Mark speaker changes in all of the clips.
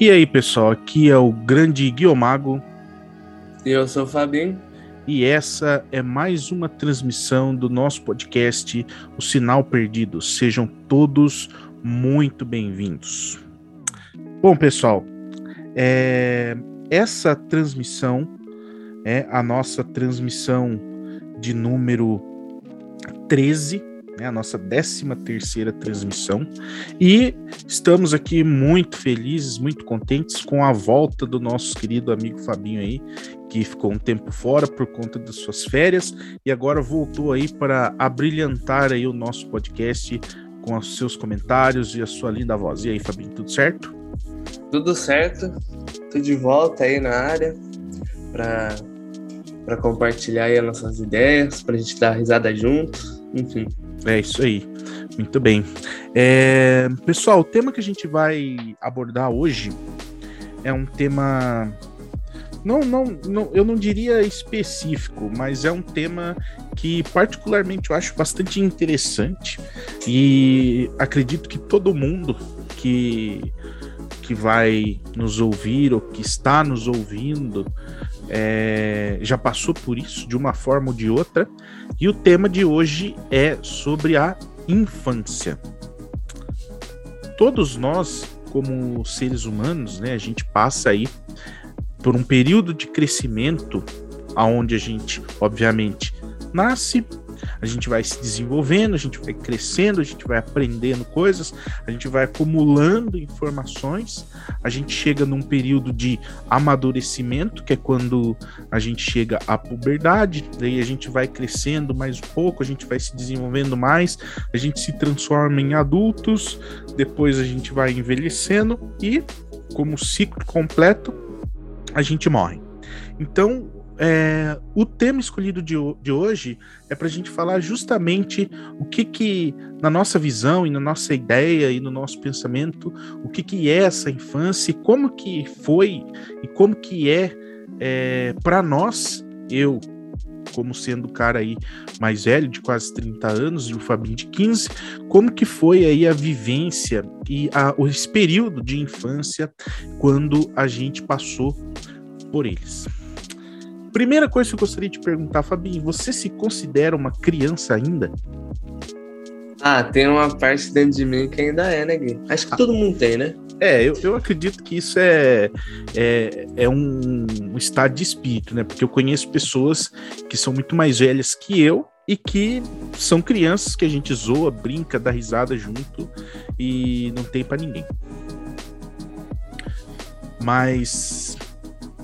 Speaker 1: E aí, pessoal, aqui é o grande Guiomago.
Speaker 2: Eu sou o Fabinho.
Speaker 1: E essa é mais uma transmissão do nosso podcast, O Sinal Perdido. Sejam todos muito bem-vindos. Bom, pessoal, é... essa transmissão é a nossa transmissão de número 13 né, a nossa 13 terceira transmissão, e estamos aqui muito felizes, muito contentes com a volta do nosso querido amigo Fabinho aí, que ficou um tempo fora por conta das suas férias e agora voltou aí para abrilhantar aí o nosso podcast com os seus comentários e a sua linda voz. E aí, Fabinho, tudo certo?
Speaker 2: Tudo certo. Tô de volta aí na área para para compartilhar aí as nossas ideias, para a gente dar risada juntos, enfim.
Speaker 1: É isso aí. Muito bem. É, pessoal, o tema que a gente vai abordar hoje é um tema. Não, não, não, eu não diria específico, mas é um tema que particularmente eu acho bastante interessante e acredito que todo mundo que, que vai nos ouvir ou que está nos ouvindo é, já passou por isso de uma forma ou de outra. E o tema de hoje é sobre a infância. Todos nós, como seres humanos, né, a gente passa aí por um período de crescimento aonde a gente, obviamente, nasce, a gente vai se desenvolvendo, a gente vai crescendo, a gente vai aprendendo coisas, a gente vai acumulando informações, a gente chega num período de amadurecimento, que é quando a gente chega à puberdade, daí a gente vai crescendo mais um pouco, a gente vai se desenvolvendo mais, a gente se transforma em adultos, depois a gente vai envelhecendo e, como ciclo completo, a gente morre. Então, é, o tema escolhido de, de hoje é para a gente falar justamente o que que, na nossa visão e na nossa ideia e no nosso pensamento, o que que é essa infância como que foi e como que é, é para nós, eu, como sendo o cara aí mais velho, de quase 30 anos, e o Fabinho de 15, como que foi aí a vivência e a, esse período de infância quando a gente passou por eles. Primeira coisa que eu gostaria de perguntar, Fabinho, você se considera uma criança ainda?
Speaker 2: Ah, tem uma parte dentro de mim que ainda é, né, Gui? Acho que ah. todo mundo tem, né?
Speaker 1: É, eu, eu acredito que isso é, é, é um, um estado de espírito, né? Porque eu conheço pessoas que são muito mais velhas que eu e que são crianças que a gente zoa, brinca, dá risada junto e não tem para ninguém. Mas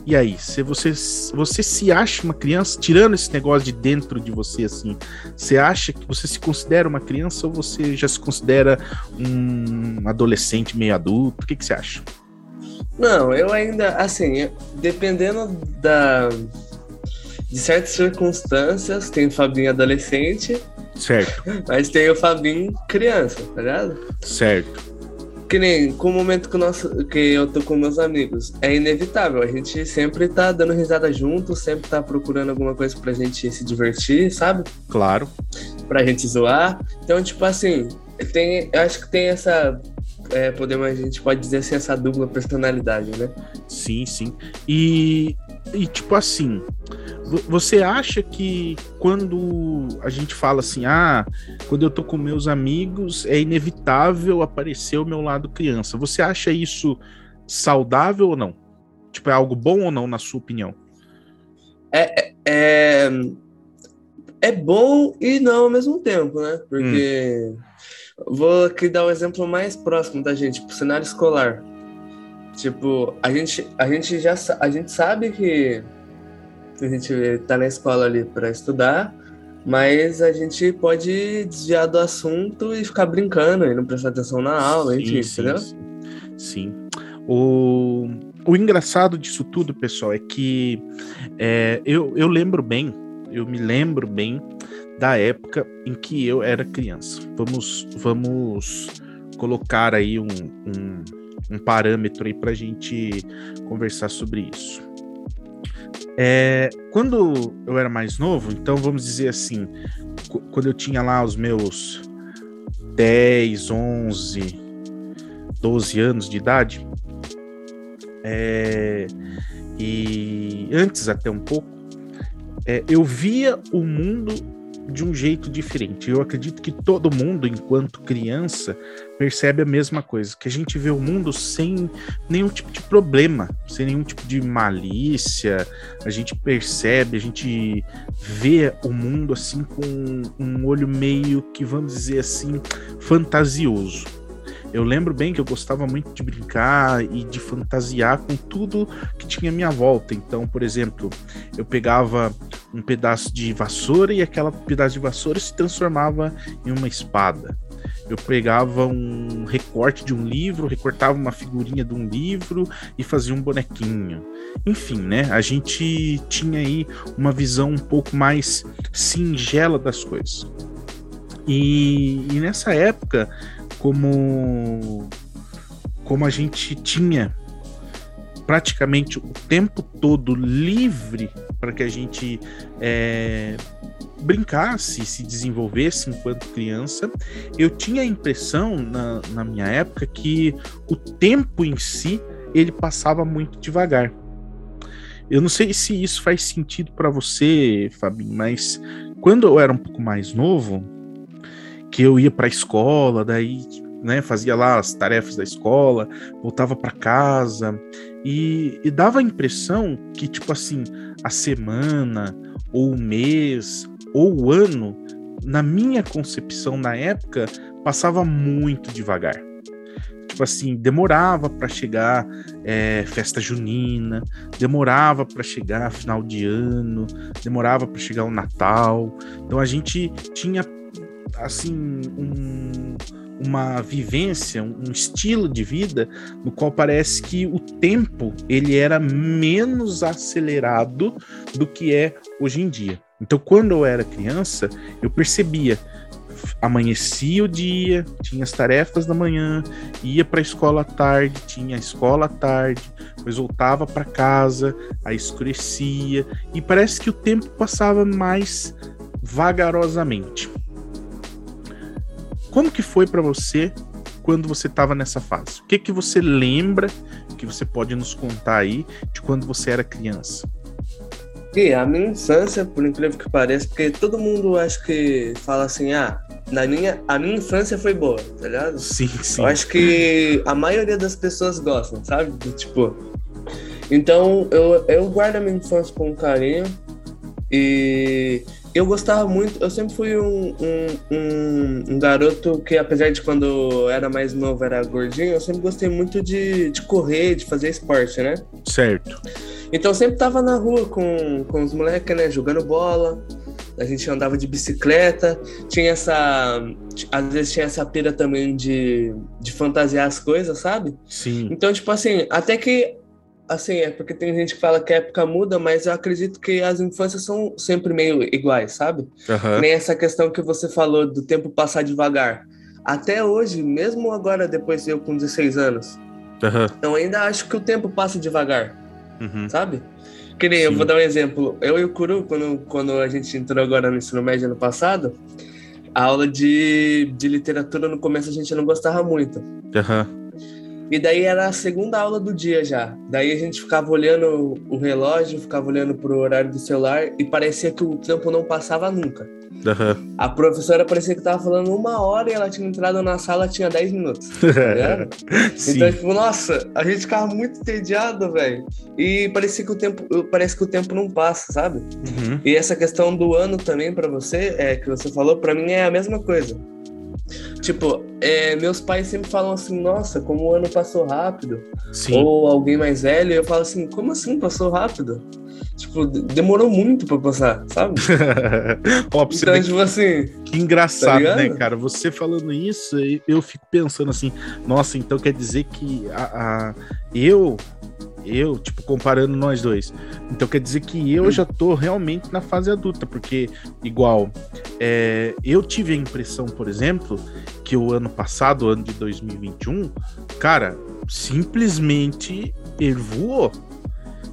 Speaker 1: e aí, se você, você se acha uma criança, tirando esse negócio de dentro de você, assim, você acha que você se considera uma criança ou você já se considera um adolescente meio adulto? O que, que você acha?
Speaker 2: Não, eu ainda, assim, dependendo da de certas circunstâncias, tem o Fabinho adolescente.
Speaker 1: Certo.
Speaker 2: Mas tem o Fabinho criança, tá ligado?
Speaker 1: Certo
Speaker 2: que nem com o momento que, nosso, que eu tô com meus amigos, é inevitável. A gente sempre tá dando risada junto, sempre tá procurando alguma coisa pra gente se divertir, sabe?
Speaker 1: Claro.
Speaker 2: Pra gente zoar. Então, tipo assim, tem, eu acho que tem essa. É, podemos, a gente pode dizer assim, essa dupla personalidade, né?
Speaker 1: Sim, sim. E, e tipo assim, você acha que quando a gente fala assim, ah, quando eu tô com meus amigos, é inevitável aparecer o meu lado criança. Você acha isso saudável ou não? Tipo, é algo bom ou não, na sua opinião?
Speaker 2: É, é, é bom e não ao mesmo tempo, né? Porque hum. vou aqui dar o um exemplo mais próximo da gente, pro cenário escolar. Tipo, a gente, a gente já a gente sabe que a gente tá na escola ali para estudar, mas a gente pode desviar do assunto e ficar brincando e não prestar atenção na aula, sim, enfim, sim, entendeu?
Speaker 1: Sim. sim. O, o engraçado disso tudo, pessoal, é que é, eu, eu lembro bem, eu me lembro bem da época em que eu era criança. Vamos, vamos colocar aí um, um, um parâmetro aí para a gente conversar sobre isso. É, quando eu era mais novo, então vamos dizer assim, quando eu tinha lá os meus 10, 11, 12 anos de idade, É, e antes até um pouco, é, eu via o mundo de um jeito diferente. Eu acredito que todo mundo, enquanto criança, percebe a mesma coisa, que a gente vê o mundo sem nenhum tipo de problema, sem nenhum tipo de malícia. A gente percebe, a gente vê o mundo assim com um olho meio que vamos dizer assim fantasioso. Eu lembro bem que eu gostava muito de brincar e de fantasiar com tudo que tinha à minha volta. Então, por exemplo, eu pegava um pedaço de vassoura e aquela pedaço de vassoura se transformava em uma espada. Eu pegava um recorte de um livro, recortava uma figurinha de um livro e fazia um bonequinho. Enfim, né? A gente tinha aí uma visão um pouco mais singela das coisas. E, e nessa época como como a gente tinha praticamente o tempo todo livre para que a gente é, brincasse, se desenvolvesse enquanto criança, eu tinha a impressão na, na minha época que o tempo em si ele passava muito devagar. Eu não sei se isso faz sentido para você, Fabinho, mas quando eu era um pouco mais novo, que eu ia para a escola, daí né, fazia lá as tarefas da escola, voltava para casa e, e, dava a impressão que tipo assim a semana ou o mês ou o ano, na minha concepção na época, passava muito devagar. Tipo assim, demorava para chegar é, festa junina, demorava para chegar final de ano, demorava para chegar o Natal. Então a gente tinha assim um, uma vivência, um estilo de vida no qual parece que o tempo ele era menos acelerado do que é hoje em dia. Então, quando eu era criança, eu percebia amanhecia o dia, tinha as tarefas da manhã, ia para a escola à tarde, tinha a escola à tarde, depois voltava para casa, aí escurecia e parece que o tempo passava mais vagarosamente. Como que foi para você quando você estava nessa fase? O que que você lembra que você pode nos contar aí de quando você era criança?
Speaker 2: E a minha infância, por incrível que pareça, porque todo mundo acho que fala assim, ah, na minha, a minha infância foi boa, tá ligado?
Speaker 1: Sim, sim.
Speaker 2: Eu acho que a maioria das pessoas gostam, sabe? Tipo, então eu, eu guardo a minha infância com carinho e eu gostava muito, eu sempre fui um, um, um, um, garoto que, apesar de quando era mais novo era gordinho, eu sempre gostei muito de, de correr, de fazer esporte, né?
Speaker 1: Certo.
Speaker 2: Então eu sempre tava na rua com, com os moleques, né? Jogando bola. A gente andava de bicicleta. Tinha essa. Às vezes tinha essa pira também de, de fantasiar as coisas, sabe?
Speaker 1: Sim.
Speaker 2: Então, tipo assim, até que assim, é porque tem gente que fala que a época muda, mas eu acredito que as infâncias são sempre meio iguais, sabe?
Speaker 1: Uhum.
Speaker 2: Nem essa questão que você falou do tempo passar devagar. Até hoje, mesmo agora, depois de eu com 16 anos,
Speaker 1: uhum.
Speaker 2: eu ainda acho que o tempo passa devagar,
Speaker 1: uhum.
Speaker 2: sabe? Que nem, Sim. eu vou dar um exemplo. Eu e o Kuru, quando, quando a gente entrou agora no ensino médio ano passado, a aula de, de literatura no começo a gente não gostava muito.
Speaker 1: Uhum.
Speaker 2: E daí era a segunda aula do dia já. Daí a gente ficava olhando o relógio, ficava olhando pro horário do celular e parecia que o tempo não passava nunca.
Speaker 1: Uhum.
Speaker 2: A professora parecia que tava falando uma hora e ela tinha entrado na sala tinha 10 minutos. Tá então, tipo, nossa, a gente ficava muito entediado, velho. E parecia que o tempo, parece que o tempo não passa, sabe?
Speaker 1: Uhum.
Speaker 2: E essa questão do ano também para você, é que você falou, para mim é a mesma coisa. Tipo, é, meus pais sempre falam assim, nossa, como o ano passou rápido.
Speaker 1: Sim.
Speaker 2: Ou alguém mais velho, eu falo assim, como assim passou rápido? Tipo, demorou muito pra passar, sabe?
Speaker 1: Ó,
Speaker 2: então, tipo assim.
Speaker 1: Que engraçado, tá né, cara? Você falando isso, eu fico pensando assim, nossa, então quer dizer que a, a eu eu, tipo, comparando nós dois. Então quer dizer que eu já tô realmente na fase adulta, porque, igual, é, eu tive a impressão, por exemplo, que o ano passado, o ano de 2021, cara, simplesmente ele voou.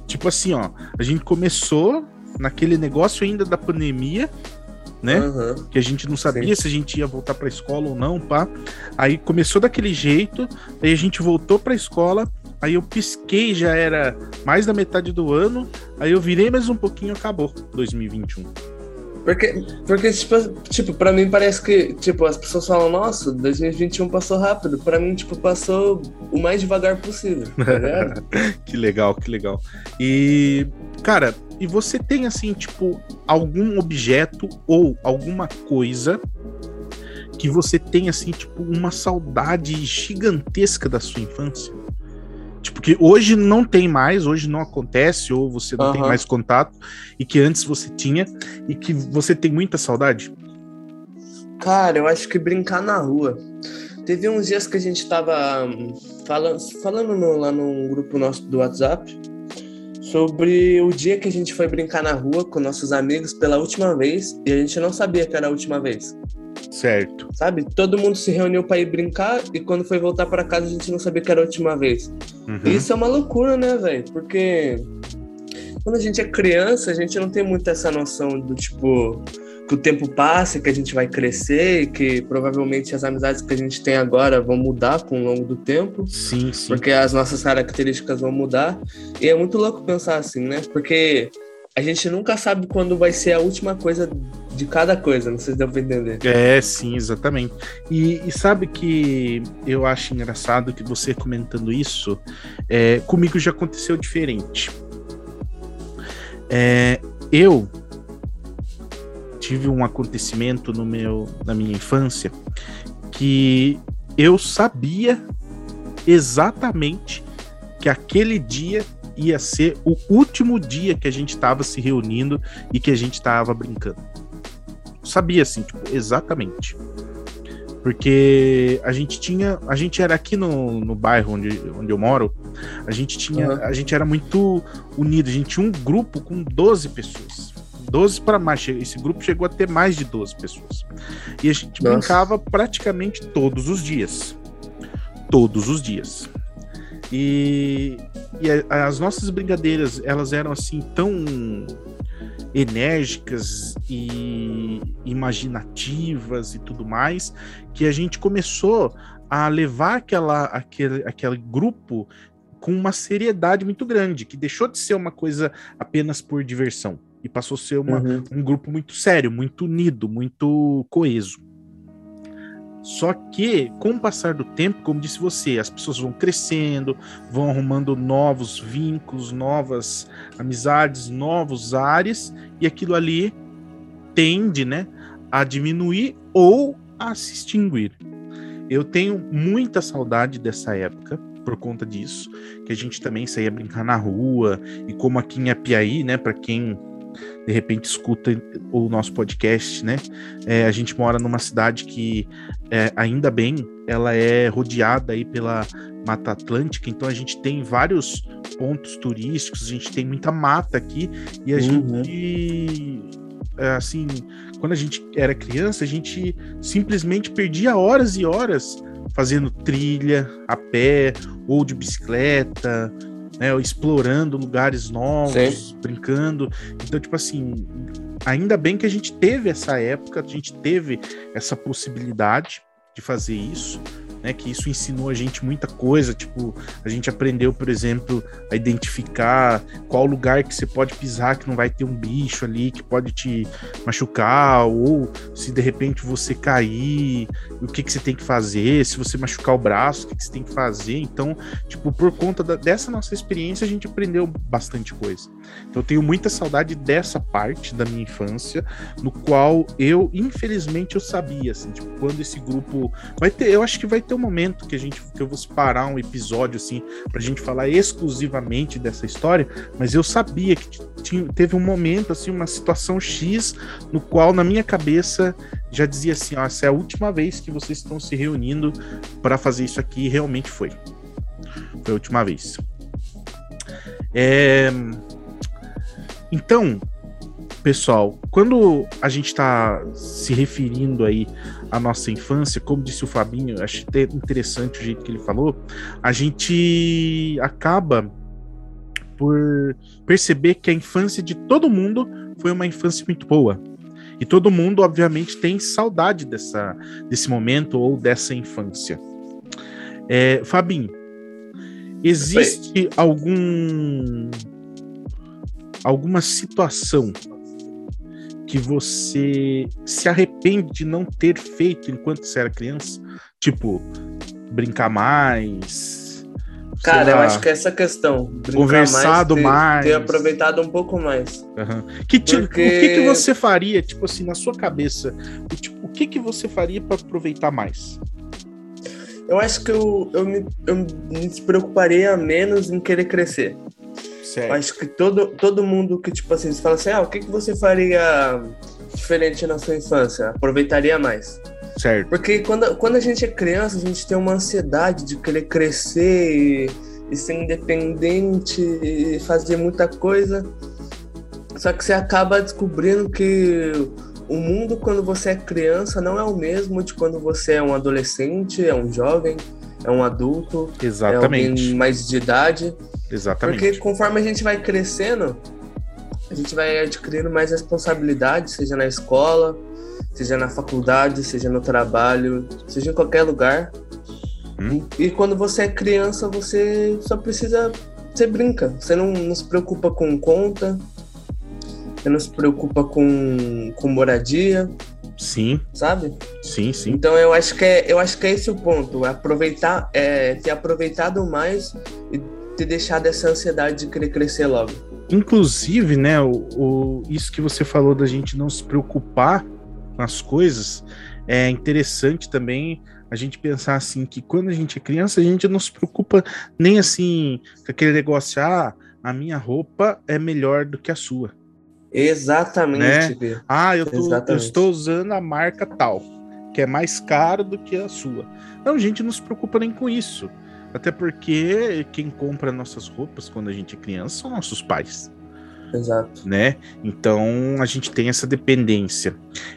Speaker 1: Tipo assim, ó, a gente começou naquele negócio ainda da pandemia, né?
Speaker 2: Uhum.
Speaker 1: Que a gente não sabia Sim. se a gente ia voltar para a escola ou não, pá. Aí começou daquele jeito, aí a gente voltou para a escola, aí eu pisquei, já era mais da metade do ano, aí eu virei mais um pouquinho, acabou 2021.
Speaker 2: Porque, porque tipo, tipo, pra mim parece que, tipo, as pessoas falam, nossa, 2021 passou rápido. Pra mim, tipo, passou o mais devagar possível, tá
Speaker 1: que legal, que legal. E, cara, e você tem, assim, tipo, algum objeto ou alguma coisa que você tem, assim, tipo, uma saudade gigantesca da sua infância? Tipo, que hoje não tem mais, hoje não acontece, ou você não uhum. tem mais contato, e que antes você tinha, e que você tem muita saudade?
Speaker 2: Cara, eu acho que brincar na rua. Teve uns dias que a gente tava hum, falando, falando no, lá num grupo nosso do WhatsApp sobre o dia que a gente foi brincar na rua com nossos amigos pela última vez e a gente não sabia que era a última vez.
Speaker 1: Certo.
Speaker 2: Sabe? Todo mundo se reuniu para ir brincar e quando foi voltar para casa a gente não sabia que era a última vez. Uhum. E isso é uma loucura, né, velho? Porque quando a gente é criança, a gente não tem muito essa noção do tipo que o tempo passa, que a gente vai crescer e que provavelmente as amizades que a gente tem agora vão mudar com o longo do tempo.
Speaker 1: Sim, sim.
Speaker 2: Porque as nossas características vão mudar. E é muito louco pensar assim, né? Porque a gente nunca sabe quando vai ser a última coisa de cada coisa, não sei se deu pra entender.
Speaker 1: É, sim, exatamente. E, e sabe que eu acho engraçado que você comentando isso, é, comigo já aconteceu diferente. É, eu tive um acontecimento no meu, na minha infância que eu sabia exatamente que aquele dia ia ser o último dia que a gente estava se reunindo e que a gente estava brincando. Sabia assim, tipo, exatamente. Porque a gente tinha, a gente era aqui no, no bairro onde, onde eu moro, a gente tinha, uhum. a gente era muito unido, a gente tinha um grupo com 12 pessoas. 12 para mais, esse grupo chegou a ter mais de 12 pessoas. E a gente Nossa. brincava praticamente todos os dias. Todos os dias. E, e as nossas brincadeiras, elas eram assim tão enérgicas e imaginativas e tudo mais, que a gente começou a levar aquela, aquele, aquele grupo com uma seriedade muito grande, que deixou de ser uma coisa apenas por diversão e passou a ser uma, uhum. um grupo muito sério, muito unido, muito coeso. Só que, com o passar do tempo, como disse você, as pessoas vão crescendo, vão arrumando novos vínculos, novas amizades, novos ares, e aquilo ali tende, né, a diminuir ou a se extinguir. Eu tenho muita saudade dessa época por conta disso, que a gente também saía brincar na rua, e como aqui em Apiaí, né, para quem de repente escuta o nosso podcast, né? É, a gente mora numa cidade que, é, ainda bem, ela é rodeada aí pela Mata Atlântica, então a gente tem vários pontos turísticos, a gente tem muita mata aqui e a uhum. gente é, assim, quando a gente era criança, a gente simplesmente perdia horas e horas fazendo trilha a pé ou de bicicleta, né, explorando lugares novos, Sim. brincando. Então, tipo assim, ainda bem que a gente teve essa época, a gente teve essa possibilidade de fazer isso né? Que isso ensinou a gente muita coisa. Tipo, a gente aprendeu, por exemplo, a identificar qual lugar que você pode pisar que não vai ter um bicho ali que pode te machucar, ou se de repente você cair, o que, que você tem que fazer, se você machucar o braço, o que, que você tem que fazer. Então, tipo, por conta da, dessa nossa experiência, a gente aprendeu bastante coisa. Então, eu tenho muita saudade dessa parte da minha infância, no qual eu, infelizmente, eu sabia, assim, tipo, quando esse grupo vai ter, eu acho que vai ter um momento que a gente que eu vou parar um episódio assim pra gente falar exclusivamente dessa história, mas eu sabia que tinha, teve um momento assim, uma situação X no qual na minha cabeça já dizia assim, ó, essa é a última vez que vocês estão se reunindo para fazer isso aqui, e realmente foi. Foi a última vez. É... Então, pessoal, quando a gente está se referindo aí à nossa infância, como disse o Fabinho, acho até interessante o jeito que ele falou, a gente acaba por perceber que a infância de todo mundo foi uma infância muito boa. E todo mundo, obviamente, tem saudade dessa, desse momento ou dessa infância. É, Fabinho, Existe algum alguma situação que você se arrepende de não ter feito enquanto você era criança? Tipo, brincar mais.
Speaker 2: Cara, eu acho que essa questão.
Speaker 1: Conversado mais, ter, mais.
Speaker 2: Ter aproveitado um pouco mais.
Speaker 1: Uhum. Que, tipo, Porque... O que, que você faria, tipo assim, na sua cabeça? Tipo, o que, que você faria para aproveitar mais?
Speaker 2: Eu acho que eu, eu, me, eu me preocuparia menos em querer crescer. Certo. Acho que todo, todo mundo que, tipo assim, você fala assim, ah, o que, que você faria diferente na sua infância? Aproveitaria mais.
Speaker 1: Certo.
Speaker 2: Porque quando, quando a gente é criança, a gente tem uma ansiedade de querer crescer e, e ser independente e fazer muita coisa. Só que você acaba descobrindo que o mundo quando você é criança não é o mesmo de quando você é um adolescente, é um jovem, é um adulto,
Speaker 1: Exatamente.
Speaker 2: é alguém mais de idade.
Speaker 1: Exatamente.
Speaker 2: Porque conforme a gente vai crescendo, a gente vai adquirindo mais responsabilidade, seja na escola, seja na faculdade, seja no trabalho, seja em qualquer lugar. Hum. E, e, quando você é criança, você só precisa. Você brinca. Você não, não se preocupa com conta, você não se preocupa com, com moradia.
Speaker 1: Sim.
Speaker 2: Sabe?
Speaker 1: Sim, sim.
Speaker 2: Então eu acho que é, eu acho que é esse o ponto. Aproveitar, é, ter aproveitado mais e ter deixado essa ansiedade de querer crescer logo.
Speaker 1: Inclusive, né, o, o, isso que você falou da gente não se preocupar com as coisas, é interessante também a gente pensar assim que quando a gente é criança, a gente não se preocupa nem assim com aquele negócio, ah, a minha roupa é melhor do que a sua.
Speaker 2: Exatamente.
Speaker 1: Né? Ah, eu, tô, eu, estou usando a marca tal, que é mais cara do que a sua. Não, a gente não se preocupa nem com isso. Até porque quem compra nossas roupas quando a gente é criança são nossos pais.
Speaker 2: Exato.
Speaker 1: Né? Então a gente tem essa dependência.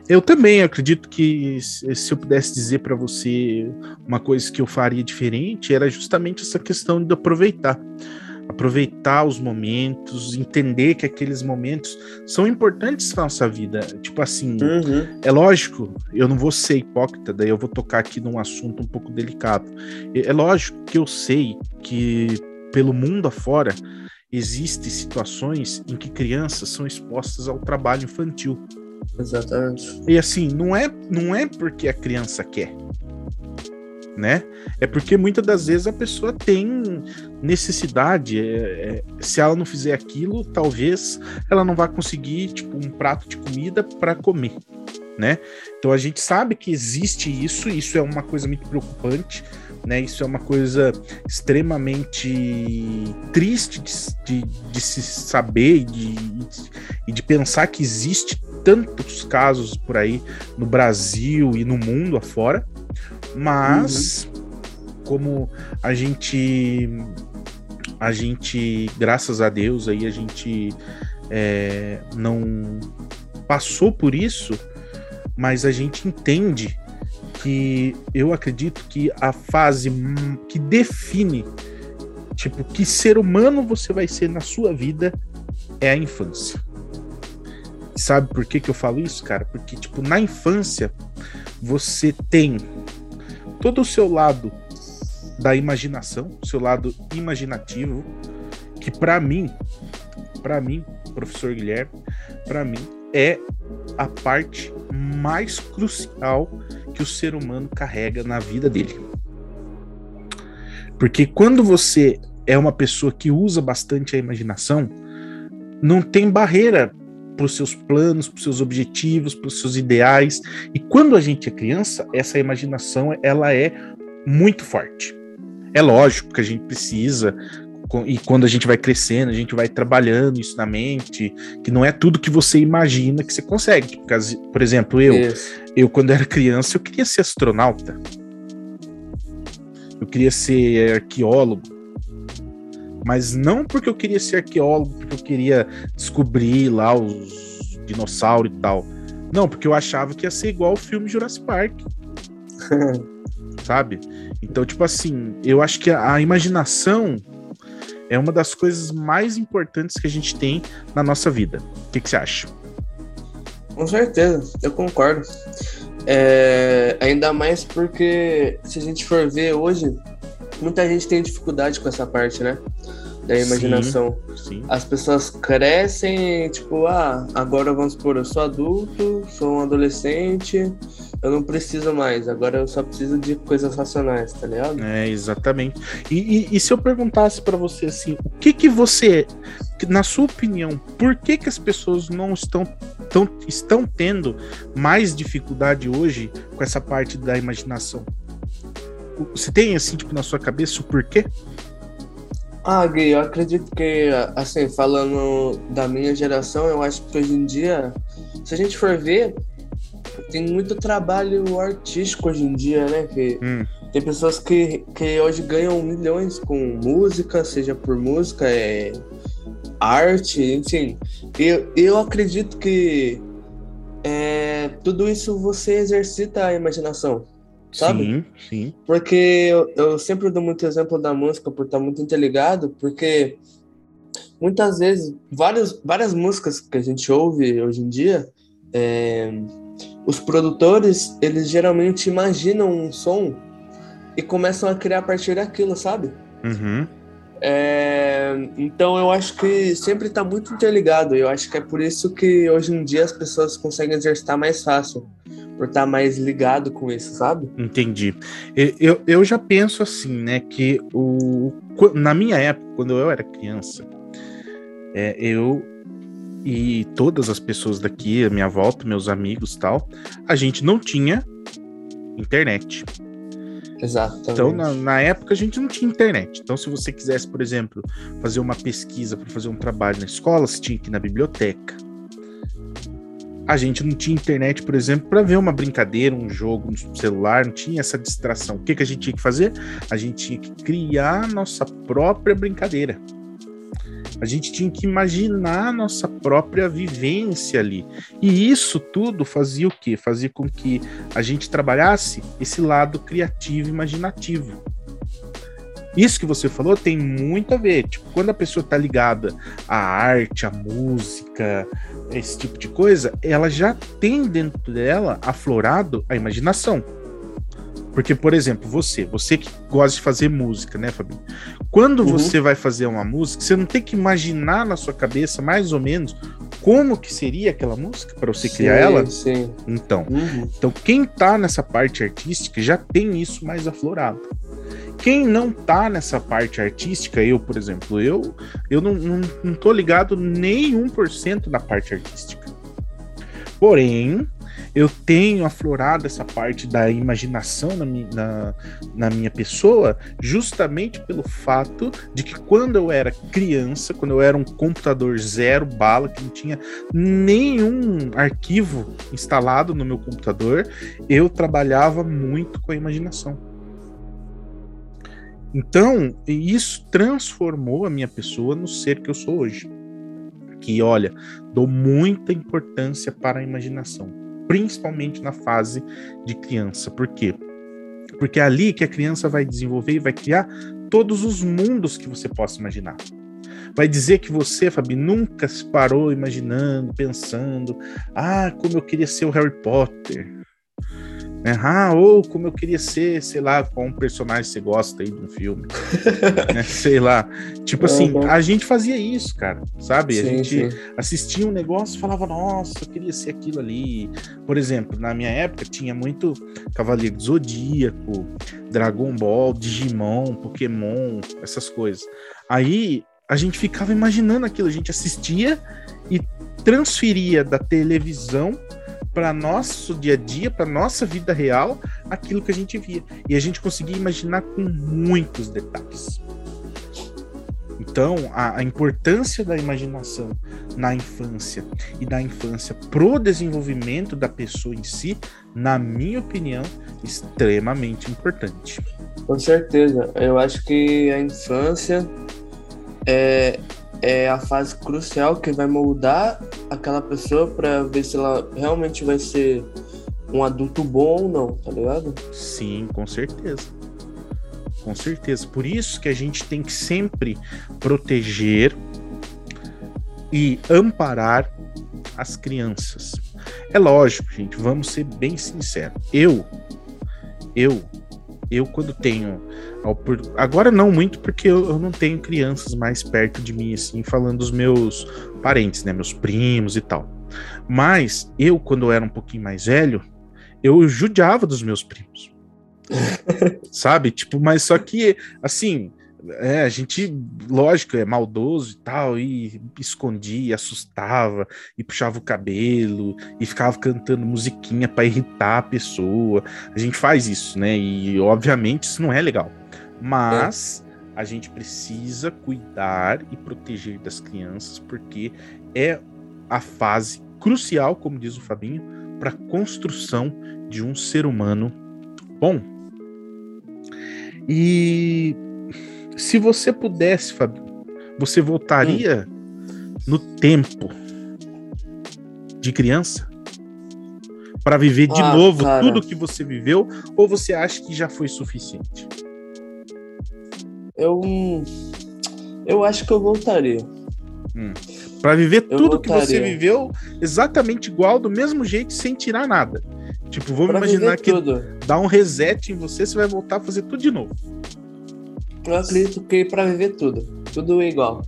Speaker 1: Eu também acredito que se eu pudesse dizer para você uma coisa que eu faria diferente era justamente essa questão de aproveitar aproveitar os momentos, entender que aqueles momentos são importantes na nossa vida. Tipo assim, uhum. é lógico, eu não vou ser hipócrita, daí eu vou tocar aqui num assunto um pouco delicado. É lógico que eu sei que pelo mundo afora existem situações em que crianças são expostas ao trabalho infantil.
Speaker 2: Exatamente.
Speaker 1: E assim, não é, não é porque a criança quer né? É porque muitas das vezes a pessoa tem necessidade. É, é, se ela não fizer aquilo, talvez ela não vá conseguir tipo um prato de comida para comer, né? Então a gente sabe que existe isso. Isso é uma coisa muito preocupante. Né, isso é uma coisa extremamente triste de, de, de se saber e de, e de pensar que existe tantos casos por aí no Brasil e no mundo afora, mas, uhum. como a gente. A gente, graças a Deus, aí a gente é, não passou por isso, mas a gente entende que eu acredito que a fase que define tipo que ser humano você vai ser na sua vida é a infância. Sabe por que que eu falo isso, cara? Porque tipo na infância você tem todo o seu lado da imaginação, seu lado imaginativo, que para mim, para mim, professor Guilherme, para mim é a parte mais crucial que o ser humano carrega na vida dele. Porque quando você é uma pessoa que usa bastante a imaginação, não tem barreira para os seus planos, para os seus objetivos, para os seus ideais. E quando a gente é criança, essa imaginação ela é muito forte. É lógico que a gente precisa e quando a gente vai crescendo, a gente vai trabalhando isso na mente, que não é tudo que você imagina que você consegue. Por exemplo, eu, eu quando era criança, eu queria ser astronauta. Eu queria ser arqueólogo mas não porque eu queria ser arqueólogo, porque eu queria descobrir lá os dinossauros e tal. Não, porque eu achava que ia ser igual o filme Jurassic Park. Sabe? Então, tipo assim, eu acho que a, a imaginação é uma das coisas mais importantes que a gente tem na nossa vida. O que, que você acha?
Speaker 2: Com certeza, eu concordo. É, ainda mais porque se a gente for ver hoje, muita gente tem dificuldade com essa parte, né? Da imaginação.
Speaker 1: Sim, sim.
Speaker 2: As pessoas crescem, tipo, ah, agora vamos supor, eu sou adulto, sou um adolescente, eu não preciso mais, agora eu só preciso de coisas racionais, tá ligado?
Speaker 1: É, exatamente. E, e, e se eu perguntasse para você assim, o que que você, na sua opinião, por que que as pessoas não estão, tão, estão tendo mais dificuldade hoje com essa parte da imaginação? Você tem assim, tipo, na sua cabeça o porquê?
Speaker 2: Ah, Gui, eu acredito que, assim, falando da minha geração, eu acho que hoje em dia, se a gente for ver, tem muito trabalho artístico hoje em dia, né? Que
Speaker 1: Hum,
Speaker 2: tem pessoas que, que hoje ganham milhões com música, seja por música, é arte, enfim. Eu, eu acredito que é, tudo isso você exercita a imaginação, sabe?
Speaker 1: sim, sim.
Speaker 2: Porque eu, eu sempre dou muito exemplo da música por estar muito interligado, porque muitas vezes, várias, várias músicas que a gente ouve hoje em dia, é, os produtores, eles geralmente imaginam um som e começam a criar a partir daquilo, sabe?
Speaker 1: Uhum.
Speaker 2: É, então eu acho que sempre está muito interligado. Eu acho que é por isso que hoje em dia as pessoas conseguem exercitar mais fácil, por estar mais ligado com isso, sabe?
Speaker 1: Entendi. Eu, eu, já penso assim, né, que o, na minha época, quando eu era criança, é, eu e todas as pessoas daqui, a minha volta, meus amigos tal, a gente não tinha internet.
Speaker 2: Exatamente.
Speaker 1: Então, na, na época, a gente não tinha internet. Então, se você quisesse, por exemplo, fazer uma pesquisa para fazer um trabalho na escola, você tinha que ir na biblioteca. A gente não tinha internet, por exemplo, para ver uma brincadeira, um jogo no celular, não tinha essa distração. O que, que a gente tinha que fazer? A gente tinha que criar nossa própria brincadeira. A gente tinha que imaginar a nossa própria vivência ali. E isso tudo fazia o quê? Fazia com que a gente trabalhasse esse lado criativo e imaginativo. Isso que você falou tem muito a ver. Tipo, quando a pessoa tá ligada à arte, à música, esse tipo de coisa, ela já tem dentro dela aflorado a imaginação. Porque, por exemplo, você, você que gosta de fazer música, né, Fabinho? Quando
Speaker 2: Uhum.
Speaker 1: você vai fazer uma música, você não tem que imaginar na sua cabeça mais ou menos como que seria aquela música para você criar
Speaker 2: Sim,
Speaker 1: ela?
Speaker 2: Sim.
Speaker 1: Então,
Speaker 2: Uhum.
Speaker 1: então, quem tá nessa parte artística já tem isso mais aflorado. Quem não tá nessa parte artística, eu, por exemplo, eu, eu não, não, não tô ligado nem 1% na parte artística. Porém, eu tenho aflorado essa parte da imaginação na, mi- na, na minha pessoa, justamente pelo fato de que quando eu era criança, quando eu era um computador zero bala, que não tinha nenhum arquivo instalado no meu computador, eu trabalhava muito com a imaginação. Então, isso transformou a minha pessoa no ser que eu sou hoje. Que, olha, dou muita importância para a imaginação, principalmente na fase de criança. Por quê? Porque é ali que a criança vai desenvolver e vai criar todos os mundos que você possa imaginar. Vai dizer que você, Fabi, nunca se parou imaginando, pensando, ah, como eu queria ser o Harry Potter. Né? Ah, ou como eu queria ser, sei lá, qual um personagem você gosta aí de um filme. né? Sei lá. Tipo assim,
Speaker 2: Uhum.
Speaker 1: a gente fazia isso, cara, sabe? a
Speaker 2: Sim,
Speaker 1: gente
Speaker 2: sim.
Speaker 1: assistia um negócio e falava, nossa, eu queria ser aquilo ali. Por exemplo, na minha época tinha muito Cavaleiro Zodíaco, Dragon Ball, Digimon, Pokémon, essas coisas. Aí a gente ficava imaginando aquilo, a gente assistia e transferia da televisão para nosso dia a dia, para nossa vida real, aquilo que a gente via. E a gente conseguia imaginar com muitos detalhes. Então, a, a importância da imaginação na infância e da infância pro desenvolvimento da pessoa em si, na minha opinião, extremamente importante.
Speaker 2: Com certeza. Eu acho que a infância é, é a fase crucial que vai moldar aquela pessoa para ver se ela realmente vai ser um adulto bom ou não, tá ligado?
Speaker 1: Sim, com certeza. Com certeza. Por isso que a gente tem que sempre proteger e amparar as crianças. É lógico, gente, vamos ser bem sinceros. Eu, eu eu quando tenho. Agora não muito, porque eu, eu, não tenho crianças mais perto de mim, assim, falando dos meus parentes, né? Meus primos e tal. Mas eu, quando eu era um pouquinho mais velho, eu judiava dos meus primos. Sabe? Tipo, mas só que, assim, é, a gente, lógico, é maldoso e tal, e escondia, assustava, e puxava o cabelo, e ficava cantando musiquinha para irritar a pessoa. A gente faz isso, né? E obviamente isso não é legal. Mas é. a gente precisa cuidar e proteger das crianças, porque é a fase crucial, como diz o Fabinho, para a construção de um ser humano bom. E se você pudesse, Fabio, você voltaria hum. no tempo de criança para viver de ah, novo cara. tudo que você viveu ou você acha que já foi suficiente?
Speaker 2: Eu eu acho que eu voltaria.
Speaker 1: Hum. Para viver eu tudo voltaria. que você viveu exatamente igual, do mesmo jeito, sem tirar nada. Tipo, vamos imaginar que tudo. dá um reset em você, você vai voltar a fazer tudo de novo.
Speaker 2: Eu acredito que para viver tudo, tudo igual.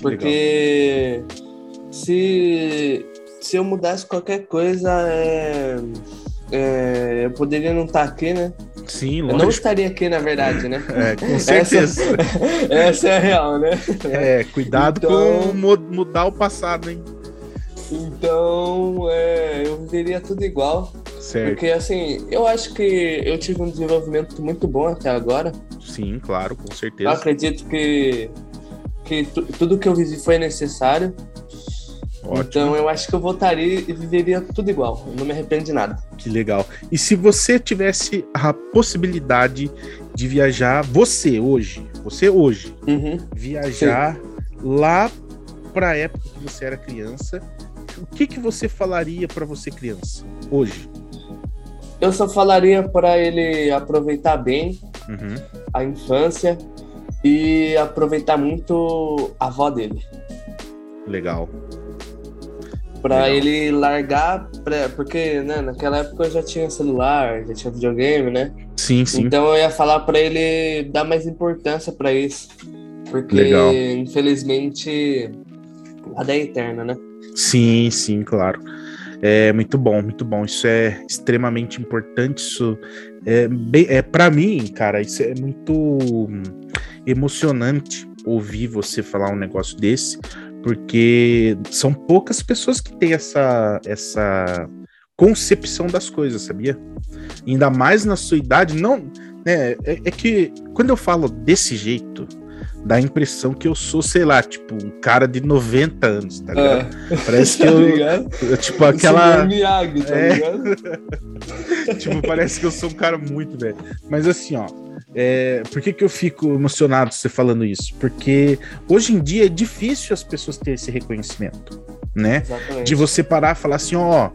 Speaker 2: Porque legal. se se eu mudasse qualquer coisa, é, é, eu poderia não estar tá aqui, né?
Speaker 1: Sim,
Speaker 2: lógico. Eu não estaria aqui, na verdade, né?
Speaker 1: É, com certeza.
Speaker 2: Essa, essa é a real, né?
Speaker 1: É, cuidado então, com mudar o passado, hein?
Speaker 2: Então, é, eu viveria tudo igual.
Speaker 1: Certo.
Speaker 2: Porque, assim, eu acho que eu tive um desenvolvimento muito bom até agora.
Speaker 1: Sim, claro, com certeza.
Speaker 2: Eu acredito que, que tudo que eu vivi foi necessário. Ótimo. Então eu acho que eu voltaria e viveria tudo igual. Eu não me arrependo de nada.
Speaker 1: Que legal. E se você tivesse a possibilidade de viajar, você hoje, você hoje,
Speaker 2: uhum.
Speaker 1: viajar Sim. lá para a época que você era criança, o que que você falaria para você criança hoje?
Speaker 2: Eu só falaria para ele aproveitar bem
Speaker 1: uhum.
Speaker 2: a infância e aproveitar muito a avó dele.
Speaker 1: Legal.
Speaker 2: Pra ele largar, pra, porque né, naquela época eu já tinha celular, já tinha videogame, né?
Speaker 1: Sim, sim.
Speaker 2: Então eu ia falar para ele dar mais importância para isso. Porque, Legal. infelizmente, nada é eterna, né?
Speaker 1: Sim, sim, claro. É muito bom, muito bom. Isso é extremamente importante. Isso é, é para mim, cara, isso é muito emocionante ouvir você falar um negócio desse, porque são poucas pessoas que têm essa essa concepção das coisas, sabia? Ainda mais na sua idade, não, né, é, é que quando eu falo desse jeito, dá a impressão que eu sou, sei lá, tipo, um cara de 90 anos, tá ligado? É. Parece que tá eu, eu, Tipo, aquela.
Speaker 2: Miyagi, tá é...
Speaker 1: tipo, parece que eu sou um cara muito velho. Mas assim, ó. É, por que, que eu fico emocionado você falando isso? Porque hoje em dia é difícil as pessoas terem esse reconhecimento, né? Exatamente. De você parar e falar assim, ó,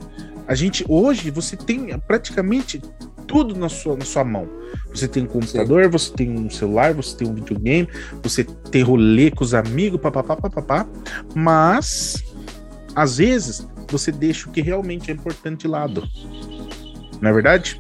Speaker 1: a gente hoje você tem praticamente tudo na sua, na sua mão. Você tem um computador, Sim. você tem um celular, você tem um videogame, você tem rolê com os amigos, papapá, papapá, mas às vezes você deixa o que realmente é importante de lado. Não é verdade?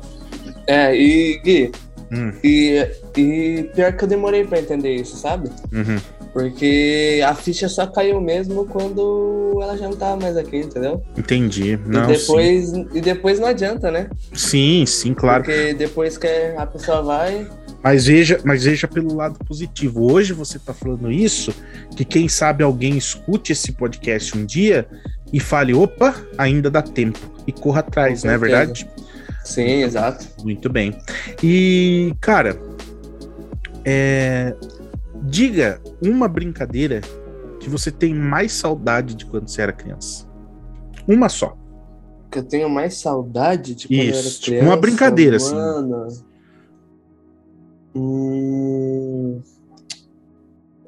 Speaker 2: É, e Gui, hum. e, e pior que eu demorei para entender isso, sabe?
Speaker 1: Uhum.
Speaker 2: Porque a ficha só caiu mesmo quando ela já não tava mais aqui, entendeu?
Speaker 1: Entendi. Não,
Speaker 2: e, depois, sim. e depois não adianta, né?
Speaker 1: Sim, sim, claro.
Speaker 2: Porque depois que a pessoa vai.
Speaker 1: Mas veja, mas veja pelo lado positivo. Hoje você tá falando isso, que quem sabe alguém escute esse podcast um dia e fale: opa, ainda dá tempo. E corra atrás, não é verdade?
Speaker 2: Sim, exato.
Speaker 1: Muito bem. E, cara, é, Diga uma brincadeira que você tem mais saudade de quando você era criança. Uma só.
Speaker 2: Que eu tenho mais saudade de quando Isso, eu era
Speaker 1: criança. Tipo uma brincadeira, assim. mano.
Speaker 2: assim. Hum...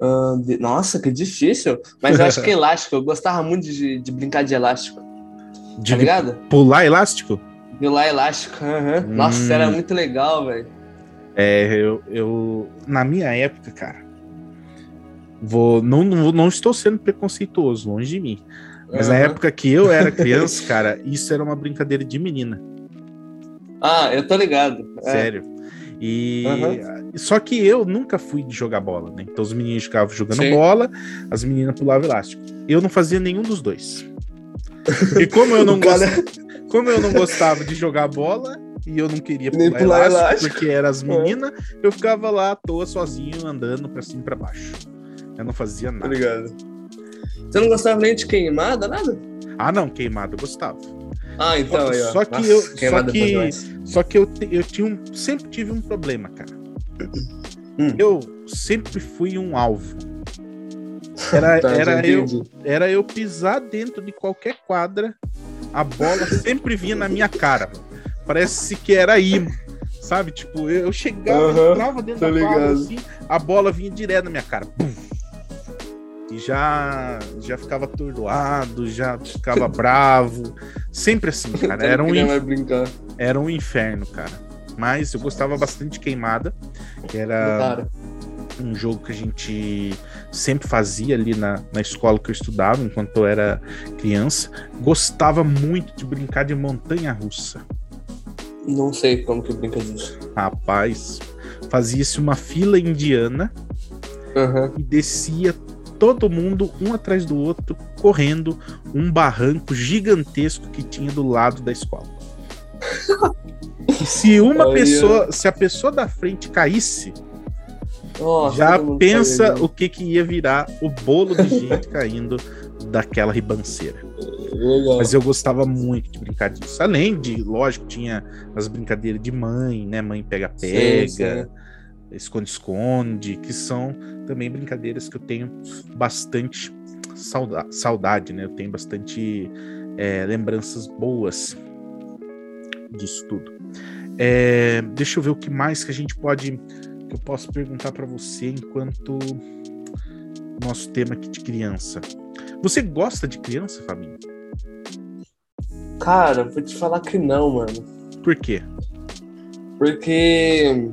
Speaker 2: Uh, de... Nossa, que difícil. Mas eu acho que elástico. Eu gostava muito de, de brincar de elástico. De tá ligado?
Speaker 1: Pular elástico?
Speaker 2: Pular elástico. Uhum. Hum. Nossa, era muito legal, velho.
Speaker 1: É, eu, eu. Na minha época, cara, Vou, não, não, não estou sendo preconceituoso, longe de mim. Mas uhum. na época que eu era criança, cara, isso era uma brincadeira de menina.
Speaker 2: Ah, eu tô ligado.
Speaker 1: É. Sério. E uhum. só que eu nunca fui de jogar bola, né? Então os meninos ficavam jogando Sim. bola, as meninas pulavam elástico. Eu não fazia nenhum dos dois. E como eu não cara... como eu não gostava de jogar bola e eu não queria pular, pular elástico, elástico, porque eram as meninas, eu ficava lá à toa sozinho andando para cima e para baixo. Eu não fazia nada.
Speaker 2: Obrigado. Você não gostava nem de queimada, nada?
Speaker 1: Ah, não, queimada eu gostava.
Speaker 2: Ah, então aí, ó.
Speaker 1: Só que Nossa, eu, só que, só que eu, eu tinha um, sempre tive um problema, cara. Hum. Eu sempre fui um alvo. Era, tá, era, eu, era eu pisar dentro de qualquer quadra, a bola sempre vinha na minha cara. Parece que era imã, sabe? Tipo, eu chegava, uhum, entrava dentro da quadra assim, a bola vinha direto na minha cara. Pum e já já ficava atordoado, já ficava bravo, sempre assim, cara. Era um, era um inferno, cara. Mas eu gostava bastante de Queimada, que era um jogo que a gente sempre fazia ali na, na escola que eu estudava, enquanto eu era criança. Gostava muito de brincar de montanha-russa.
Speaker 2: Não sei como que brinca disso.
Speaker 1: Rapaz, fazia-se uma fila indiana uhum. e descia todo mundo, um atrás do outro, correndo um barranco gigantesco que tinha do lado da escola. E se uma pessoa, se a pessoa da frente caísse, Nossa, já pensa o que, que ia virar o bolo de gente caindo daquela ribanceira. Legal. Mas eu gostava muito de brincar disso. Além de, lógico, tinha as brincadeiras de mãe, né? Mãe pega-pega esconde-esconde, que são também brincadeiras que eu tenho bastante sauda saudade, né? Eu tenho bastante é, lembranças boas disso tudo. É, deixa eu ver o que mais que a gente pode, que eu posso perguntar para você enquanto nosso tema aqui de criança. Você gosta de criança, Fabinho?
Speaker 2: Cara, vou te falar que não, mano.
Speaker 1: Por quê?
Speaker 2: Porque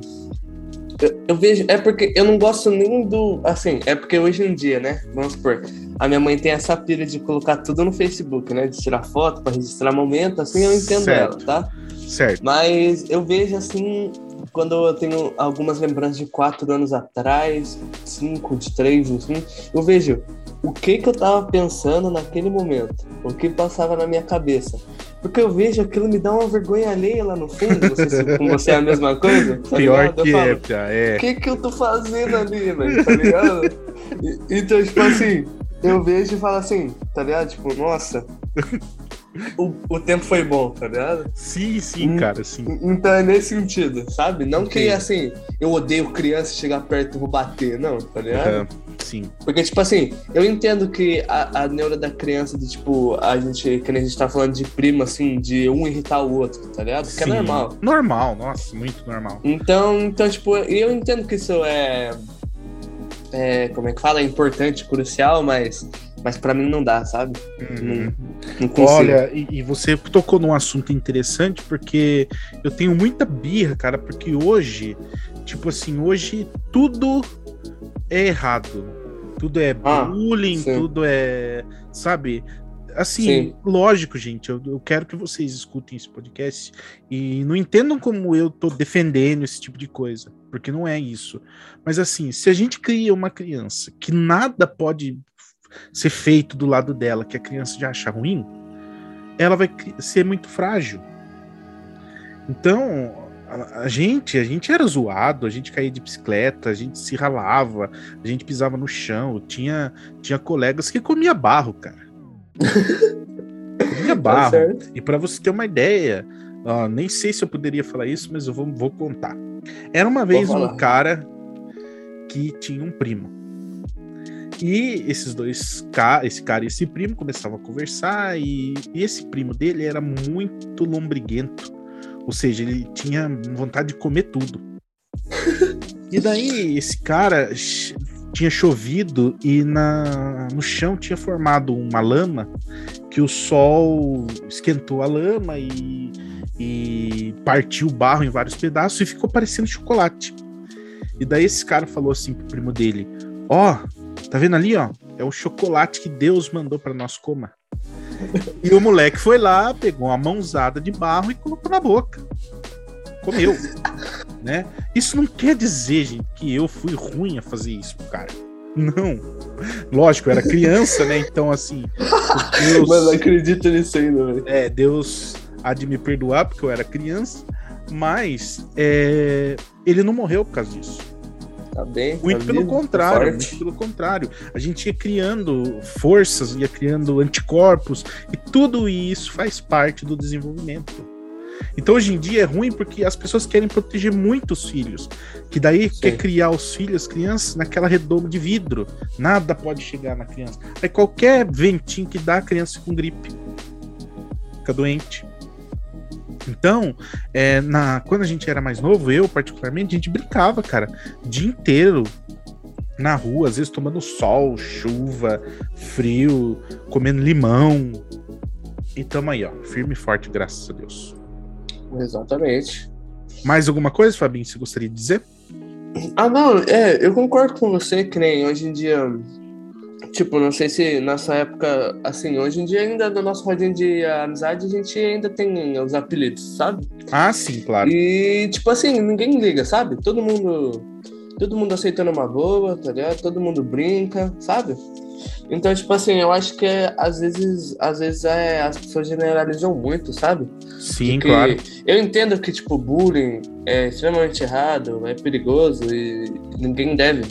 Speaker 2: eu, vejo, é porque eu não gosto nem do. Assim, é porque hoje em dia, né? Vamos supor, a minha mãe tem essa pira de colocar tudo no Facebook, né? De tirar foto para registrar momento, assim eu entendo certo. ela, tá?
Speaker 1: Certo.
Speaker 2: Mas eu vejo assim, quando eu tenho algumas lembranças de quatro anos atrás, cinco, de três, assim, eu vejo o que que eu tava pensando naquele momento, o que passava na minha cabeça. Porque eu vejo aquilo me dá uma vergonha alheia lá no fundo. Você, com você é a mesma coisa?
Speaker 1: Tá Pior ligado? que falo, é, Pia, é.
Speaker 2: O que que eu tô fazendo ali, velho? Tá ligado? então, tipo assim, eu vejo e falo assim, tá ligado? Tipo, nossa, o, o tempo foi bom, tá ligado?
Speaker 1: Sim, sim, cara, sim.
Speaker 2: Então é nesse sentido, sabe? Não que assim, eu odeio criança chegar perto e vou bater, não, tá ligado? Uhum,
Speaker 1: sim.
Speaker 2: Porque, tipo assim, eu entendo que a, a neura da criança, de tipo, a gente, que a gente tá falando de primo, assim, de um irritar o outro, tá ligado? Que é sim. é normal.
Speaker 1: Normal, nossa, muito normal.
Speaker 2: Então, então, tipo, eu entendo que isso é. É, como é que fala? É importante, crucial, mas mas para mim não dá, sabe?
Speaker 1: Uhum. Não, não Olha, e, e, você tocou num assunto interessante, porque eu tenho muita birra, cara, porque hoje, tipo assim, hoje tudo errado. Tudo é ah, bullying, tudo é. Sabe? Assim, sim. lógico, gente, eu, eu quero que vocês escutem esse podcast e não entendam como eu tô defendendo esse tipo de coisa, porque não é isso. Mas assim, se a gente cria uma criança que nada pode ser feito do lado dela que a criança já acha ruim, ela vai ser muito frágil. Então, a, a, gente, a gente era zoado, a gente caía de bicicleta, a gente se ralava, a gente pisava no chão, tinha, tinha colegas que comia barro, cara. comia tá barro. Tá e para você ter uma ideia, ó, nem sei se eu poderia falar isso, mas eu vou, vou contar. Era uma vez um cara que tinha um primo. E esses dois, esse cara e esse primo começavam a conversar e, e esse primo dele era muito lombriguento. Ou seja, ele tinha vontade de comer tudo. e daí esse cara tinha chovido e na, no chão tinha formado uma lama que o sol esquentou a lama e, e partiu o barro em vários pedaços e ficou parecendo chocolate. E daí esse cara falou assim pro primo dele: Ó, oh, Tá vendo ali, ó? É o chocolate que Deus mandou para nós comer. E o moleque foi lá, pegou uma mãozada de barro e colocou na boca. Comeu, né? Isso não quer dizer, gente, que eu fui ruim a fazer isso, cara. Não. Lógico, eu era criança, né? Então, assim.
Speaker 2: Deus, Mas acredito nisso ainda, velho.
Speaker 1: É, Deus há de me perdoar, porque eu era criança. Mas é, ele não morreu por causa disso.
Speaker 2: Tá bem.
Speaker 1: Muito
Speaker 2: tá
Speaker 1: pelo
Speaker 2: vivo,
Speaker 1: contrário,
Speaker 2: tá
Speaker 1: muito pelo contrário. A gente ia criando forças, ia criando anticorpos, e tudo isso faz parte do desenvolvimento. Então hoje em dia é ruim porque as pessoas querem proteger muito os filhos. Que daí Sim. quer criar os filhos, as crianças, naquela redoma de vidro. Nada pode chegar na criança. Aí qualquer ventinho que dá, a criança com gripe. Fica doente. Então, é, na, quando a gente era mais novo, eu particularmente, a gente brincava, cara, o dia inteiro na rua, às vezes tomando sol, chuva, frio, comendo limão. E tamo aí, ó, firme e forte, graças a Deus.
Speaker 2: Exatamente.
Speaker 1: Mais alguma coisa, Fabinho, você gostaria de dizer?
Speaker 2: Ah, não, é, eu concordo com você que nem hoje em dia Tipo, não sei se nessa época, assim, hoje em dia ainda do nosso rodinho de amizade, a gente ainda tem os apelidos, sabe?
Speaker 1: Ah, sim, claro.
Speaker 2: E, tipo assim, ninguém liga, sabe? Todo mundo. Todo mundo aceitando uma boa, tá ligado? Todo mundo brinca, sabe? Então, tipo assim, eu acho que é, às vezes, às vezes é, as pessoas generalizam muito, sabe?
Speaker 1: Sim, Porque claro.
Speaker 2: Eu entendo que, tipo, bullying é extremamente errado, é perigoso e ninguém deve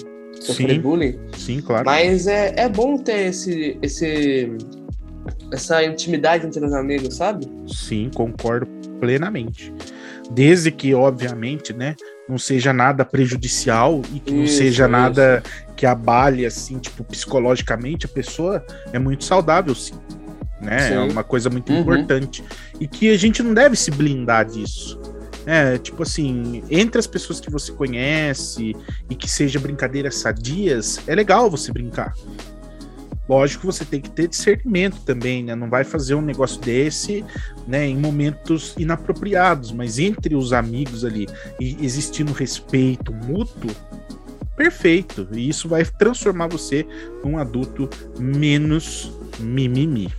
Speaker 2: sofrer
Speaker 1: sim,
Speaker 2: bullying.
Speaker 1: Sim, claro.
Speaker 2: Mas é, é bom ter esse, esse, essa intimidade entre os amigos, sabe?
Speaker 1: Sim, concordo plenamente. Desde que, obviamente, né, não seja nada prejudicial e que isso, não seja isso. nada que abale, assim, tipo, psicologicamente a pessoa, é muito saudável, sim. Né? É sim. É uma coisa muito uhum. importante. E que a gente não deve se blindar disso. É, tipo assim, entre as pessoas que você conhece e que seja brincadeiras sadias, é legal você brincar. Lógico que você tem que ter discernimento também, né? Não vai fazer um negócio desse, né, em momentos inapropriados, mas entre os amigos ali e existindo respeito mútuo, perfeito. E isso vai transformar você num adulto menos mimimi.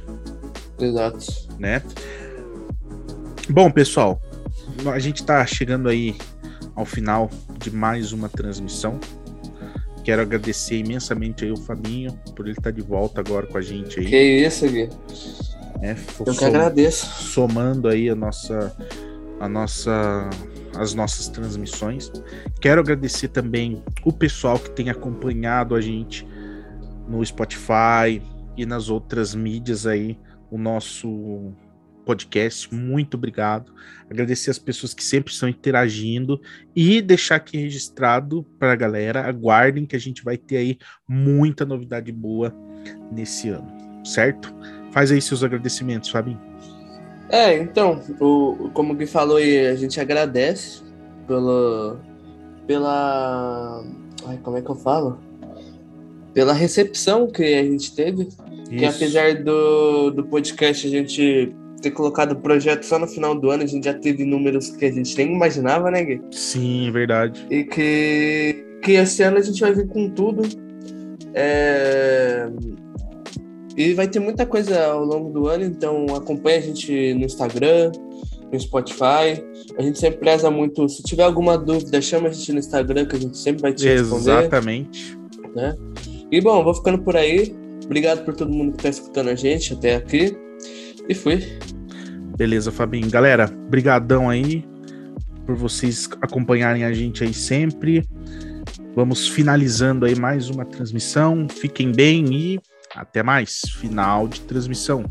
Speaker 2: Exato.
Speaker 1: Né? Bom, pessoal, a gente está chegando aí ao final de mais uma transmissão. Quero agradecer imensamente aí o Fabinho por ele estar tá de volta agora com a gente aí.
Speaker 2: Que isso, Gui.
Speaker 1: É,
Speaker 2: Eu que agradeço.
Speaker 1: Somando aí a nossa, a nossa, as nossas transmissões. Quero agradecer também o pessoal que tem acompanhado a gente no Spotify e nas outras mídias aí, o nosso podcast. Muito obrigado. Agradecer as pessoas que sempre estão interagindo e deixar aqui registrado para a galera. Aguardem que a gente vai ter aí muita novidade boa nesse ano, certo? Faz aí seus agradecimentos, Fabinho.
Speaker 2: É, então, o, como o Gui falou aí, a gente agradece pelo, pela. Ai, como é que eu falo? Pela recepção que a gente teve. Isso. Que apesar do, do podcast a gente ter colocado o projeto só no final do ano, a gente já teve números que a gente nem imaginava, né, Gui?
Speaker 1: Sim, verdade.
Speaker 2: E que, que esse ano a gente vai vir com tudo. É... E vai ter muita coisa ao longo do ano, então acompanha a gente no Instagram, no Spotify. A gente sempre preza muito. Se tiver alguma dúvida, chama a gente no Instagram, que a gente sempre vai te responder.
Speaker 1: Exatamente.
Speaker 2: Né? E bom, vou ficando por aí. Obrigado por todo mundo que está escutando a gente até aqui. E fui.
Speaker 1: Beleza, Fabinho. Galera, brigadão aí por vocês acompanharem a gente aí sempre. Vamos finalizando aí mais uma transmissão. Fiquem bem e até mais. Final de transmissão.